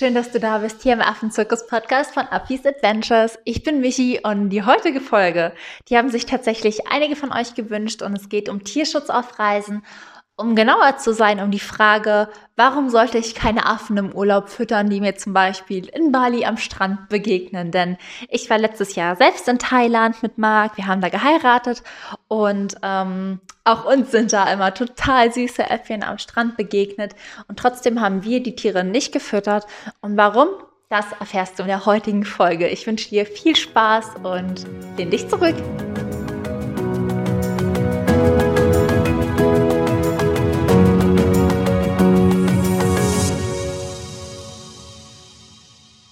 Schön, dass du da bist hier im Affenzirkus-Podcast von Affis Adventures. Ich bin Michi und die heutige Folge, die haben sich tatsächlich einige von euch gewünscht und es geht um Tierschutz auf Reisen um genauer zu sein, um die Frage, warum sollte ich keine Affen im Urlaub füttern, die mir zum Beispiel in Bali am Strand begegnen? Denn ich war letztes Jahr selbst in Thailand mit Marc, wir haben da geheiratet und ähm, auch uns sind da immer total süße Äffchen am Strand begegnet und trotzdem haben wir die Tiere nicht gefüttert. Und warum? Das erfährst du in der heutigen Folge. Ich wünsche dir viel Spaß und lehn dich zurück.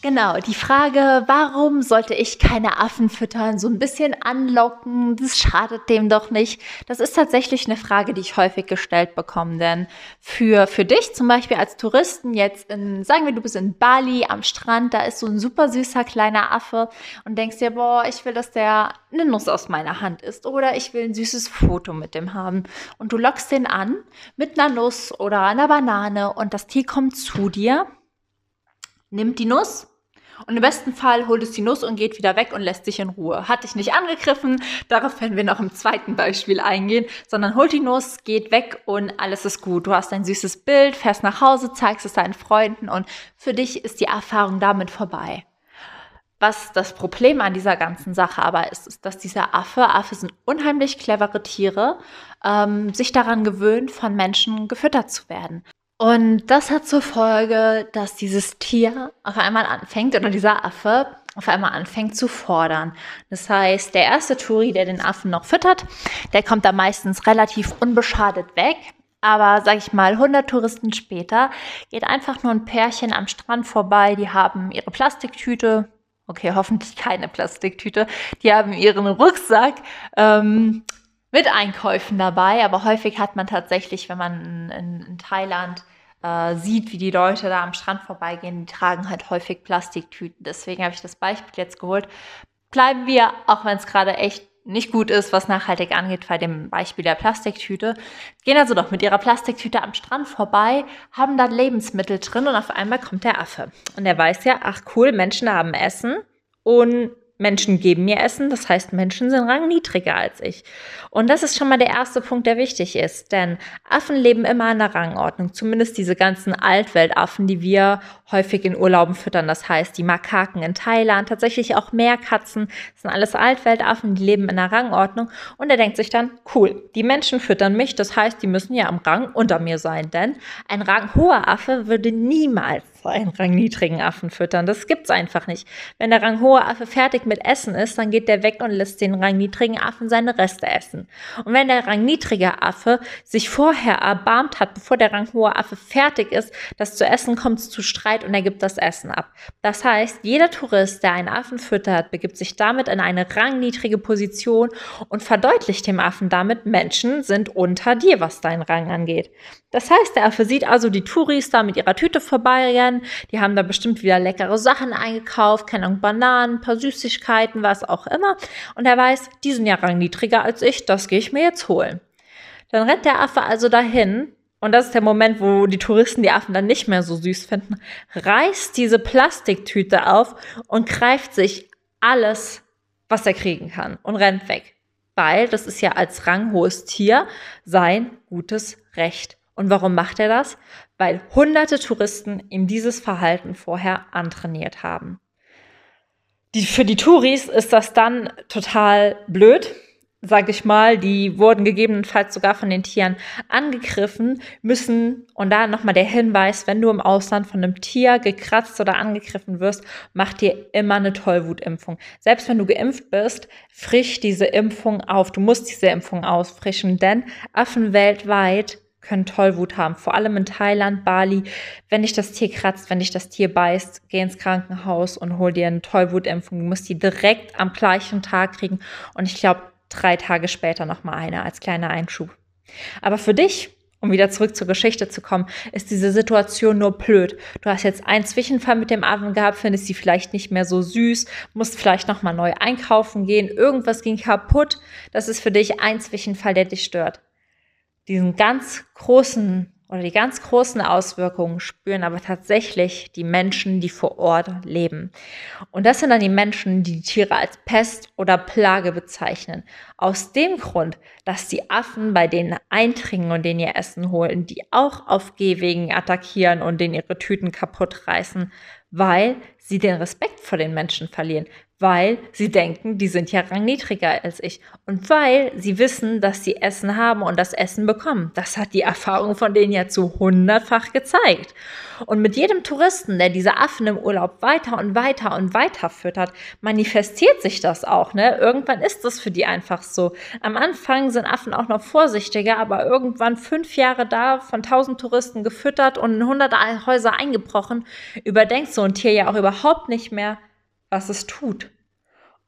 Genau, die Frage, warum sollte ich keine Affen füttern, so ein bisschen anlocken, das schadet dem doch nicht. Das ist tatsächlich eine Frage, die ich häufig gestellt bekomme. Denn für, für dich zum Beispiel als Touristen jetzt in, sagen wir, du bist in Bali am Strand, da ist so ein super süßer kleiner Affe und denkst dir, boah, ich will, dass der eine Nuss aus meiner Hand isst oder ich will ein süßes Foto mit dem haben. Und du lockst den an mit einer Nuss oder einer Banane und das Tier kommt zu dir, nimmt die Nuss und im besten Fall holt es die Nuss und geht wieder weg und lässt sich in Ruhe. Hat dich nicht angegriffen, darauf werden wir noch im zweiten Beispiel eingehen, sondern holt die Nuss, geht weg und alles ist gut. Du hast ein süßes Bild, fährst nach Hause, zeigst es deinen Freunden und für dich ist die Erfahrung damit vorbei. Was das Problem an dieser ganzen Sache aber ist, ist, dass dieser Affe, Affe sind unheimlich clevere Tiere, ähm, sich daran gewöhnt, von Menschen gefüttert zu werden. Und das hat zur Folge, dass dieses Tier auf einmal anfängt, oder dieser Affe auf einmal anfängt zu fordern. Das heißt, der erste Touri, der den Affen noch füttert, der kommt da meistens relativ unbeschadet weg. Aber sag ich mal, 100 Touristen später geht einfach nur ein Pärchen am Strand vorbei, die haben ihre Plastiktüte, okay, hoffentlich keine Plastiktüte, die haben ihren Rucksack ähm, mit Einkäufen dabei, aber häufig hat man tatsächlich, wenn man in, in Thailand äh, sieht, wie die Leute da am Strand vorbeigehen, die tragen halt häufig Plastiktüten. Deswegen habe ich das Beispiel jetzt geholt. Bleiben wir, auch wenn es gerade echt nicht gut ist, was nachhaltig angeht, bei dem Beispiel der Plastiktüte. Gehen also doch mit ihrer Plastiktüte am Strand vorbei, haben da Lebensmittel drin und auf einmal kommt der Affe. Und er weiß ja, ach cool, Menschen haben Essen und Menschen geben mir Essen, das heißt, Menschen sind rangniedriger als ich. Und das ist schon mal der erste Punkt, der wichtig ist, denn Affen leben immer in der Rangordnung, zumindest diese ganzen Altweltaffen, die wir häufig in Urlauben füttern, das heißt, die Makaken in Thailand, tatsächlich auch Meerkatzen, das sind alles Altweltaffen, die leben in der Rangordnung und er denkt sich dann, cool, die Menschen füttern mich, das heißt, die müssen ja am Rang unter mir sein, denn ein ranghoher Affe würde niemals einen rangniedrigen Affen füttern. Das gibt's einfach nicht. Wenn der ranghohe Affe fertig mit Essen ist, dann geht der weg und lässt den rangniedrigen Affen seine Reste essen. Und wenn der rangniedrige Affe sich vorher erbarmt hat, bevor der ranghohe Affe fertig ist, das zu essen kommt zu Streit und er gibt das Essen ab. Das heißt, jeder Tourist, der einen Affen füttert, begibt sich damit in eine rangniedrige Position und verdeutlicht dem Affen damit, Menschen sind unter dir, was deinen Rang angeht. Das heißt, der Affe sieht also die Touris da mit ihrer Tüte vorbeirennen. Die haben da bestimmt wieder leckere Sachen eingekauft, keine Ahnung, Bananen, ein paar Süßigkeiten, was auch immer. Und er weiß, die sind ja rangniedriger als ich, das gehe ich mir jetzt holen. Dann rennt der Affe also dahin. Und das ist der Moment, wo die Touristen die Affen dann nicht mehr so süß finden. Reißt diese Plastiktüte auf und greift sich alles, was er kriegen kann und rennt weg. Weil das ist ja als ranghohes Tier sein gutes Recht. Und warum macht er das? Weil hunderte Touristen ihm dieses Verhalten vorher antrainiert haben. Die, für die Touris ist das dann total blöd, sag ich mal. Die wurden gegebenenfalls sogar von den Tieren angegriffen, müssen, und da nochmal der Hinweis, wenn du im Ausland von einem Tier gekratzt oder angegriffen wirst, mach dir immer eine Tollwutimpfung. Selbst wenn du geimpft bist, frisch diese Impfung auf. Du musst diese Impfung ausfrischen, denn Affen weltweit können Tollwut haben, vor allem in Thailand, Bali. Wenn dich das Tier kratzt, wenn dich das Tier beißt, geh ins Krankenhaus und hol dir eine Tollwutimpfung. Du musst die direkt am gleichen Tag kriegen und ich glaube drei Tage später nochmal eine als kleiner Einschub. Aber für dich, um wieder zurück zur Geschichte zu kommen, ist diese Situation nur blöd. Du hast jetzt einen Zwischenfall mit dem Affen gehabt, findest sie vielleicht nicht mehr so süß, musst vielleicht nochmal neu einkaufen gehen, irgendwas ging kaputt. Das ist für dich ein Zwischenfall, der dich stört diesen ganz großen oder die ganz großen Auswirkungen spüren aber tatsächlich die Menschen, die vor Ort leben. Und das sind dann die Menschen, die die Tiere als Pest oder Plage bezeichnen. Aus dem Grund, dass die Affen bei denen eindringen und denen ihr Essen holen, die auch auf Gehwegen attackieren und denen ihre Tüten kaputt reißen, weil sie den Respekt vor den Menschen verlieren, weil sie denken, die sind ja rangniedriger als ich und weil sie wissen, dass sie Essen haben und das Essen bekommen. Das hat die Erfahrung von denen ja zu hundertfach gezeigt. Und mit jedem Touristen, der diese Affen im Urlaub weiter und weiter und weiter füttert, manifestiert sich das auch. Ne? Irgendwann ist das für die einfach so. Am Anfang sind Affen auch noch vorsichtiger, aber irgendwann fünf Jahre da von tausend Touristen gefüttert und in hundert Häuser eingebrochen, überdenkt so ein Tier ja auch überhaupt nicht mehr, was es tut.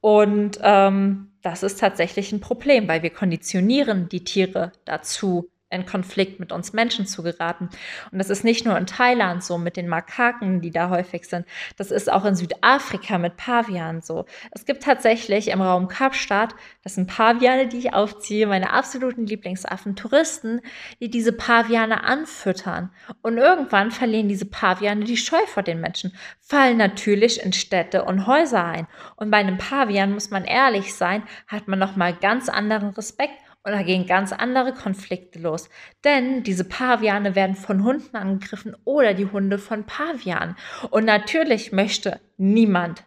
Und ähm, das ist tatsächlich ein Problem, weil wir konditionieren die Tiere dazu, in Konflikt mit uns Menschen zu geraten. Und das ist nicht nur in Thailand so mit den Makaken, die da häufig sind. Das ist auch in Südafrika mit Pavianen so. Es gibt tatsächlich im Raum Kapstadt, das sind Paviane, die ich aufziehe, meine absoluten Lieblingsaffen, Touristen, die diese Paviane anfüttern. Und irgendwann verlieren diese Paviane die Scheu vor den Menschen, fallen natürlich in Städte und Häuser ein. Und bei einem Pavian muss man ehrlich sein, hat man nochmal ganz anderen Respekt und da gehen ganz andere Konflikte los. Denn diese Paviane werden von Hunden angegriffen oder die Hunde von Pavianen. Und natürlich möchte niemand,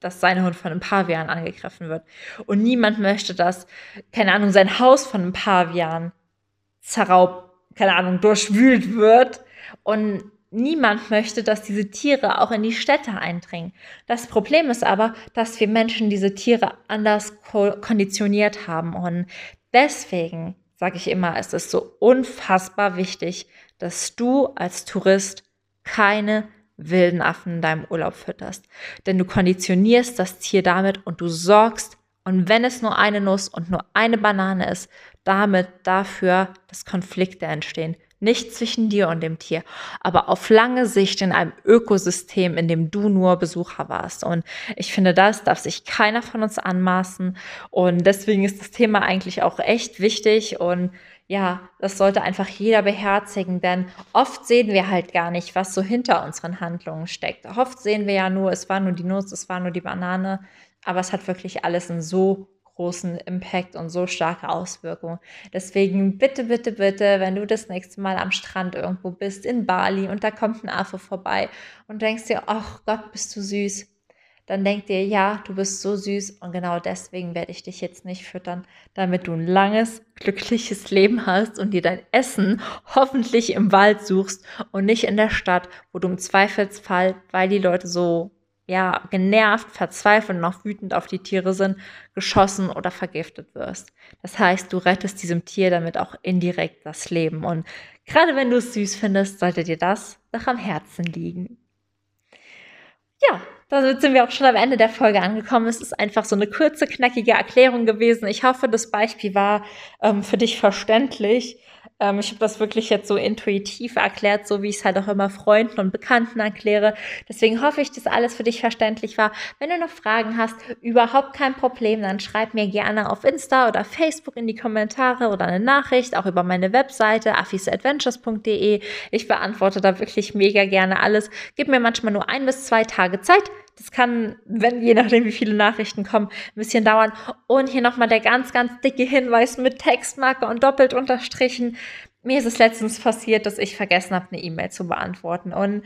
dass sein Hund von einem Pavian angegriffen wird. Und niemand möchte, dass, keine Ahnung, sein Haus von einem Pavian zerraubt, keine Ahnung, durchwühlt wird. Und niemand möchte, dass diese Tiere auch in die Städte eindringen. Das Problem ist aber, dass wir Menschen diese Tiere anders konditioniert haben und Deswegen sage ich immer, es ist so unfassbar wichtig, dass du als Tourist keine wilden Affen in deinem Urlaub fütterst. Denn du konditionierst das Tier damit und du sorgst, und wenn es nur eine Nuss und nur eine Banane ist, damit dafür, dass Konflikte entstehen, nicht zwischen dir und dem Tier, aber auf lange Sicht in einem Ökosystem, in dem du nur Besucher warst. Und ich finde, das darf sich keiner von uns anmaßen. Und deswegen ist das Thema eigentlich auch echt wichtig und ja, das sollte einfach jeder beherzigen, denn oft sehen wir halt gar nicht, was so hinter unseren Handlungen steckt. Oft sehen wir ja nur, es war nur die Nuss, es war nur die Banane, aber es hat wirklich alles einen so großen Impact und so starke Auswirkungen. Deswegen bitte, bitte, bitte, wenn du das nächste Mal am Strand irgendwo bist, in Bali und da kommt ein Affe vorbei und denkst dir, ach Gott, bist du süß, dann denk dir, ja, du bist so süß und genau deswegen werde ich dich jetzt nicht füttern, damit du ein langes, glückliches Leben hast und dir dein Essen hoffentlich im Wald suchst und nicht in der Stadt, wo du im Zweifelsfall, weil die Leute so ja, genervt, verzweifelt und auch wütend auf die Tiere sind, geschossen oder vergiftet wirst. Das heißt, du rettest diesem Tier damit auch indirekt das Leben. Und gerade wenn du es süß findest, sollte dir das doch am Herzen liegen. Ja, damit sind wir auch schon am Ende der Folge angekommen. Es ist einfach so eine kurze, knackige Erklärung gewesen. Ich hoffe, das Beispiel war ähm, für dich verständlich. Ähm, ich habe das wirklich jetzt so intuitiv erklärt, so wie ich es halt auch immer Freunden und Bekannten erkläre. Deswegen hoffe ich, dass alles für dich verständlich war. Wenn du noch Fragen hast, überhaupt kein Problem, dann schreib mir gerne auf Insta oder Facebook in die Kommentare oder eine Nachricht, auch über meine Webseite affisadventures.de. Ich beantworte da wirklich mega gerne alles. Gib mir manchmal nur ein bis zwei Tage Zeit. Das kann, wenn, je nachdem, wie viele Nachrichten kommen, ein bisschen dauern. Und hier nochmal der ganz, ganz dicke Hinweis mit Textmarke und doppelt unterstrichen. Mir ist es letztens passiert, dass ich vergessen habe, eine E-Mail zu beantworten. Und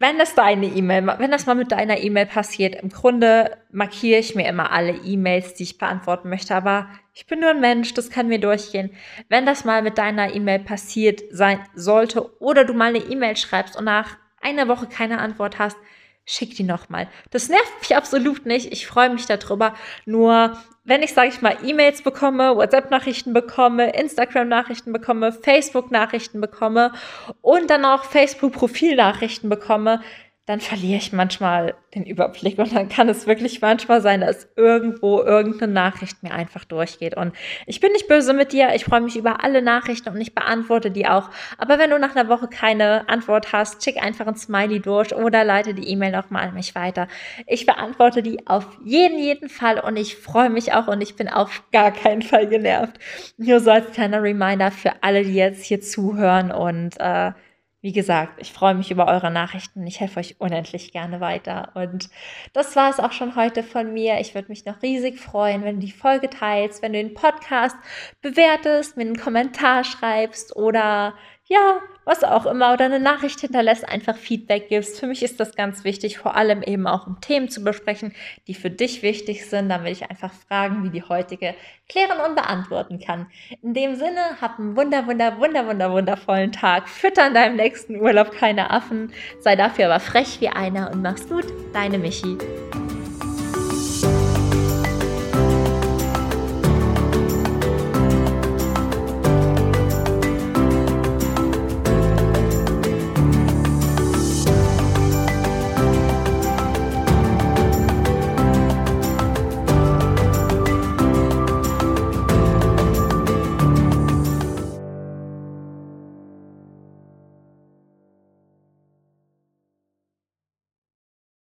wenn das deine E-Mail, wenn das mal mit deiner E-Mail passiert, im Grunde markiere ich mir immer alle E-Mails, die ich beantworten möchte, aber ich bin nur ein Mensch, das kann mir durchgehen. Wenn das mal mit deiner E-Mail passiert sein sollte oder du mal eine E-Mail schreibst und nach einer Woche keine Antwort hast, schick die nochmal. Das nervt mich absolut nicht. Ich freue mich darüber. Nur wenn ich, sage ich mal, E-Mails bekomme, WhatsApp-Nachrichten bekomme, Instagram-Nachrichten bekomme, Facebook-Nachrichten bekomme und dann auch Facebook-Profil-Nachrichten bekomme, dann verliere ich manchmal den Überblick und dann kann es wirklich manchmal sein, dass irgendwo irgendeine Nachricht mir einfach durchgeht. Und ich bin nicht böse mit dir, ich freue mich über alle Nachrichten und ich beantworte die auch. Aber wenn du nach einer Woche keine Antwort hast, schick einfach ein Smiley durch oder leite die E-Mail nochmal an mich weiter. Ich beantworte die auf jeden, jeden Fall und ich freue mich auch und ich bin auf gar keinen Fall genervt. Nur so als kleiner Reminder für alle, die jetzt hier zuhören und äh, wie gesagt, ich freue mich über eure Nachrichten. Ich helfe euch unendlich gerne weiter. Und das war es auch schon heute von mir. Ich würde mich noch riesig freuen, wenn du die Folge teilst, wenn du den Podcast bewertest, mir einen Kommentar schreibst oder ja, was auch immer, oder eine Nachricht hinterlässt, einfach Feedback gibst. Für mich ist das ganz wichtig, vor allem eben auch um Themen zu besprechen, die für dich wichtig sind, damit ich einfach Fragen wie die heutige klären und beantworten kann. In dem Sinne, hab einen wunder, wunder, wunder, wunder, wundervollen Tag. Fütter in deinem nächsten Urlaub keine Affen. Sei dafür aber frech wie einer und mach's gut. Deine Michi.